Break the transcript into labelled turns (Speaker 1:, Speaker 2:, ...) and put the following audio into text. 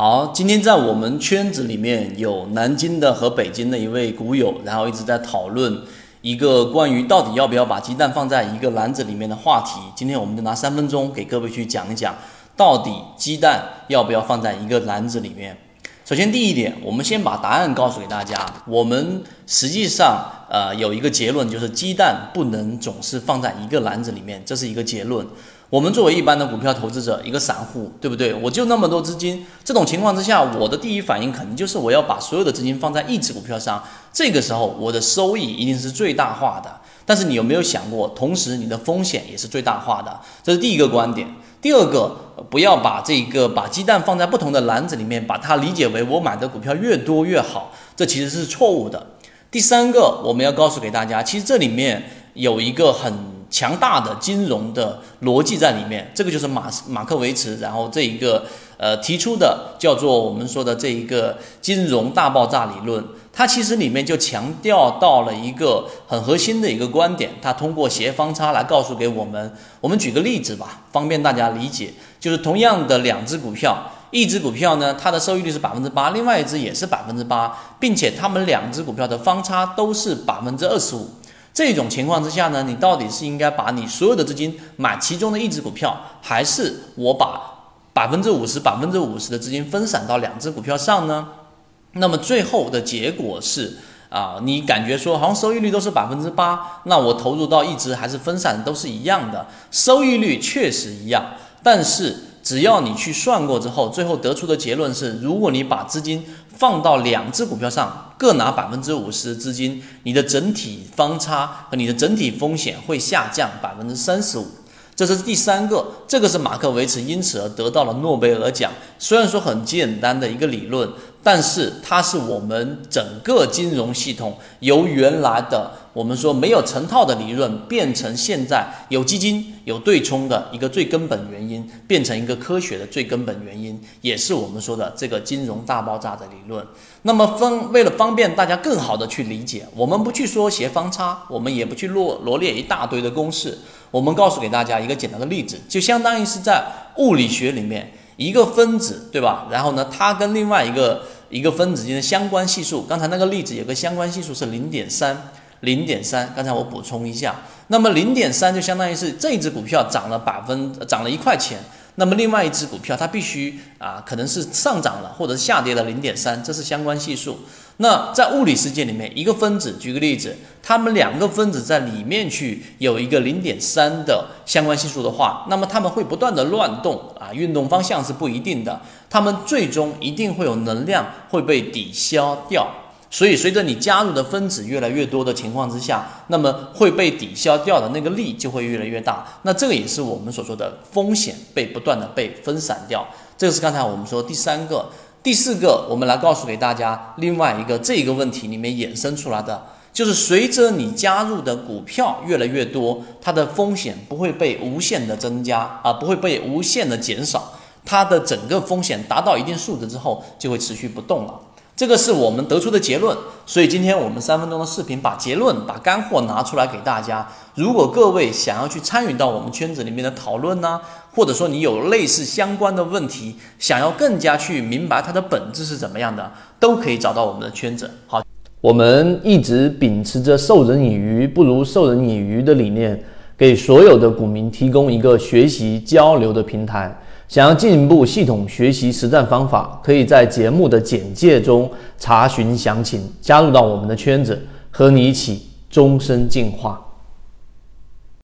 Speaker 1: 好，今天在我们圈子里面有南京的和北京的一位股友，然后一直在讨论一个关于到底要不要把鸡蛋放在一个篮子里面的话题。今天我们就拿三分钟给各位去讲一讲，到底鸡蛋要不要放在一个篮子里面。首先第一点，我们先把答案告诉给大家。我们实际上呃有一个结论，就是鸡蛋不能总是放在一个篮子里面，这是一个结论。我们作为一般的股票投资者，一个散户，对不对？我就那么多资金，这种情况之下，我的第一反应肯定就是我要把所有的资金放在一只股票上，这个时候我的收益一定是最大化的。但是你有没有想过，同时你的风险也是最大化的？这是第一个观点。第二个，不要把这个把鸡蛋放在不同的篮子里面，把它理解为我买的股票越多越好，这其实是错误的。第三个，我们要告诉给大家，其实这里面有一个很。强大的金融的逻辑在里面，这个就是马马克维茨，然后这一个呃提出的叫做我们说的这一个金融大爆炸理论，它其实里面就强调到了一个很核心的一个观点，它通过斜方差来告诉给我们。我们举个例子吧，方便大家理解，就是同样的两只股票，一只股票呢它的收益率是百分之八，另外一只也是百分之八，并且它们两只股票的方差都是百分之二十五。这种情况之下呢，你到底是应该把你所有的资金买其中的一只股票，还是我把百分之五十、百分之五十的资金分散到两只股票上呢？那么最后的结果是啊，你感觉说好像收益率都是百分之八，那我投入到一只还是分散都是一样的，收益率确实一样，但是。只要你去算过之后，最后得出的结论是：如果你把资金放到两只股票上，各拿百分之五十资金，你的整体方差和你的整体风险会下降百分之三十五。这是第三个，这个是马克维茨因此而得到了诺贝尔奖。虽然说很简单的一个理论，但是它是我们整个金融系统由原来的我们说没有成套的理论，变成现在有基金有对冲的一个最根本原因，变成一个科学的最根本原因，也是我们说的这个金融大爆炸的理论。那么方为了方便大家更好的去理解，我们不去说斜方差，我们也不去罗罗列一大堆的公式。我们告诉给大家一个简单的例子，就相当于是在物理学里面一个分子，对吧？然后呢，它跟另外一个一个分子间的相关系数，刚才那个例子有个相关系数是零点三，零点三。刚才我补充一下，那么零点三就相当于是这一只股票涨了百分涨了一块钱。那么另外一只股票，它必须啊，可能是上涨了或者下跌了零点三，这是相关系数。那在物理世界里面，一个分子，举个例子，它们两个分子在里面去有一个零点三的相关系数的话，那么它们会不断的乱动啊，运动方向是不一定的，它们最终一定会有能量会被抵消掉。所以，随着你加入的分子越来越多的情况之下，那么会被抵消掉的那个力就会越来越大。那这个也是我们所说的风险被不断的被分散掉。这个是刚才我们说第三个、第四个，我们来告诉给大家另外一个这个问题里面衍生出来的，就是随着你加入的股票越来越多，它的风险不会被无限的增加啊，不会被无限的减少，它的整个风险达到一定数值之后就会持续不动了。这个是我们得出的结论，所以今天我们三分钟的视频把结论、把干货拿出来给大家。如果各位想要去参与到我们圈子里面的讨论呢，或者说你有类似相关的问题，想要更加去明白它的本质是怎么样的，都可以找到我们的圈子。好，我们一直秉持着授人以鱼不如授人以渔的理念，给所有的股民提供一个学习交流的平台。想要进一步系统学习实战方法，可以在节目的简介中查询详情，加入到我们的圈子，和你一起终身进化。